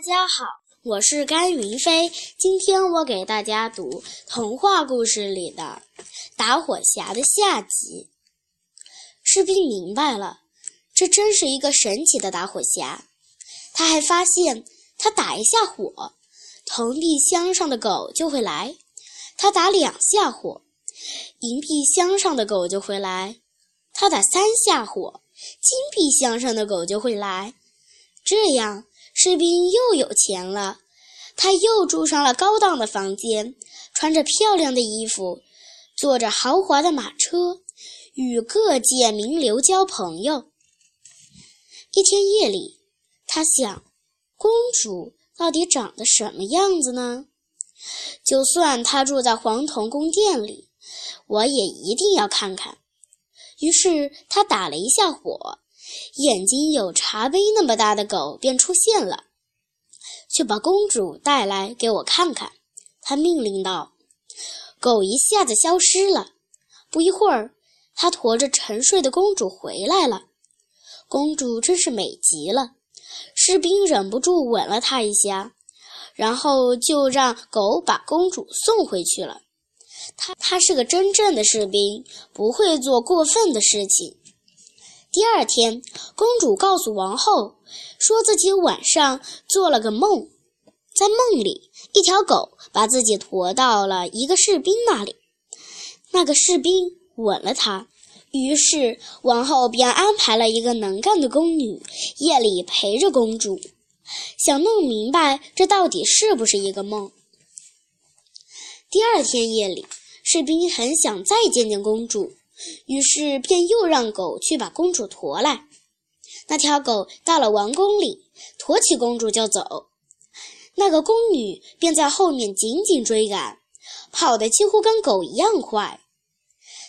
大家好，我是甘云飞。今天我给大家读童话故事里的《打火匣》的下集。士兵明白了，这真是一个神奇的打火匣。他还发现，他打一下火，铜币箱上的狗就会来；他打两下火，银币箱上的狗就会来；他打三下火，金币箱上的狗就会来。这样。士兵又有钱了，他又住上了高档的房间，穿着漂亮的衣服，坐着豪华的马车，与各界名流交朋友。一天夜里，他想：公主到底长得什么样子呢？就算她住在黄铜宫殿里，我也一定要看看。于是他打了一下火。眼睛有茶杯那么大的狗便出现了，去把公主带来给我看看。他命令道：“狗一下子消失了。不一会儿，他驮着沉睡的公主回来了。公主真是美极了，士兵忍不住吻了她一下，然后就让狗把公主送回去了。他他是个真正的士兵，不会做过分的事情。”第二天，公主告诉王后，说自己晚上做了个梦，在梦里，一条狗把自己驮到了一个士兵那里，那个士兵吻了她，于是王后便安排了一个能干的宫女夜里陪着公主，想弄明白这到底是不是一个梦。第二天夜里，士兵很想再见见公主。于是便又让狗去把公主驮来。那条狗到了王宫里，驮起公主就走。那个宫女便在后面紧紧追赶，跑得几乎跟狗一样快。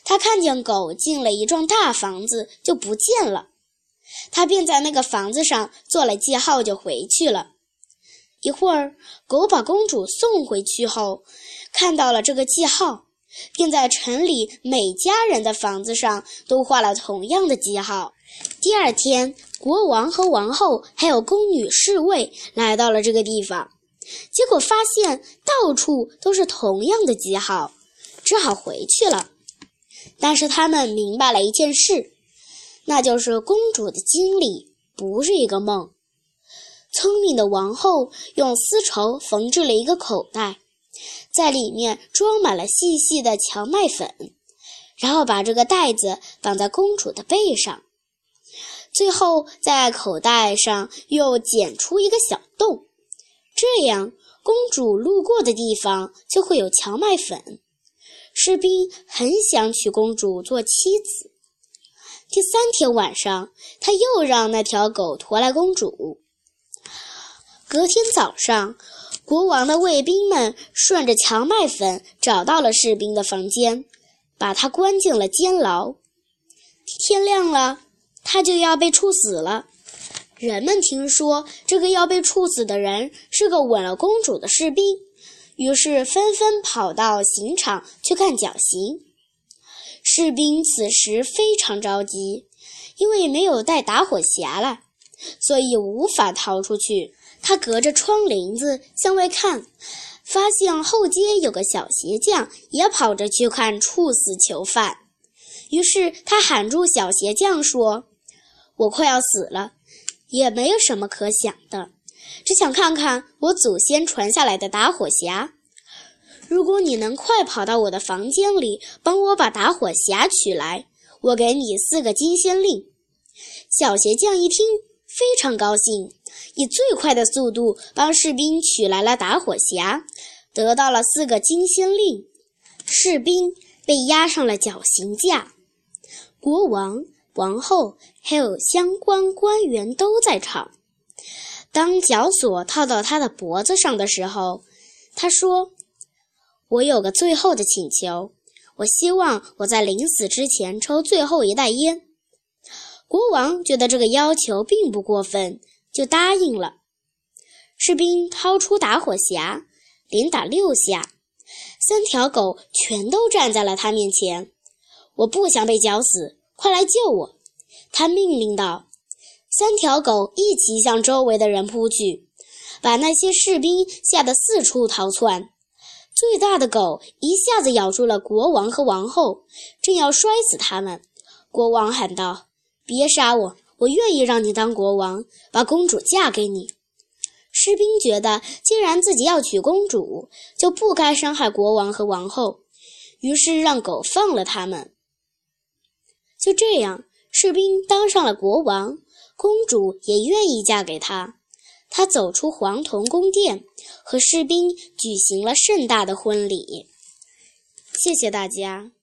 她看见狗进了一幢大房子就不见了，她便在那个房子上做了记号就回去了。一会儿，狗把公主送回去后，看到了这个记号。并在城里每家人的房子上都画了同样的记号。第二天，国王和王后还有宫女侍卫来到了这个地方，结果发现到处都是同样的记号，只好回去了。但是他们明白了一件事，那就是公主的经历不是一个梦。聪明的王后用丝绸缝制了一个口袋。在里面装满了细细的荞麦粉，然后把这个袋子绑在公主的背上，最后在口袋上又剪出一个小洞，这样公主路过的地方就会有荞麦粉。士兵很想娶公主做妻子。第三天晚上，他又让那条狗驮来公主。隔天早上。国王的卫兵们顺着荞麦粉找到了士兵的房间，把他关进了监牢。天亮了，他就要被处死了。人们听说这个要被处死的人是个吻了公主的士兵，于是纷纷跑到刑场去看绞刑。士兵此时非常着急，因为没有带打火匣了，所以无法逃出去。他隔着窗棂子向外看，发现后街有个小鞋匠也跑着去看处死囚犯。于是他喊住小鞋匠说：“我快要死了，也没有什么可想的，只想看看我祖先传下来的打火匣。如果你能快跑到我的房间里，帮我把打火匣取来，我给你四个金仙令。”小鞋匠一听，非常高兴。以最快的速度帮士兵取来了打火匣，得到了四个金仙令。士兵被押上了绞刑架，国王、王后还有相关官员都在场。当绞索套到他的脖子上的时候，他说：“我有个最后的请求，我希望我在临死之前抽最后一袋烟。”国王觉得这个要求并不过分。就答应了。士兵掏出打火匣，连打六下，三条狗全都站在了他面前。我不想被绞死，快来救我！他命令道。三条狗一起向周围的人扑去，把那些士兵吓得四处逃窜。最大的狗一下子咬住了国王和王后，正要摔死他们。国王喊道：“别杀我，我愿意让你当国王，把公主嫁给你。”士兵觉得，既然自己要娶公主，就不该伤害国王和王后，于是让狗放了他们。就这样，士兵当上了国王，公主也愿意嫁给他。他走出黄铜宫殿，和士兵举行了盛大的婚礼。谢谢大家。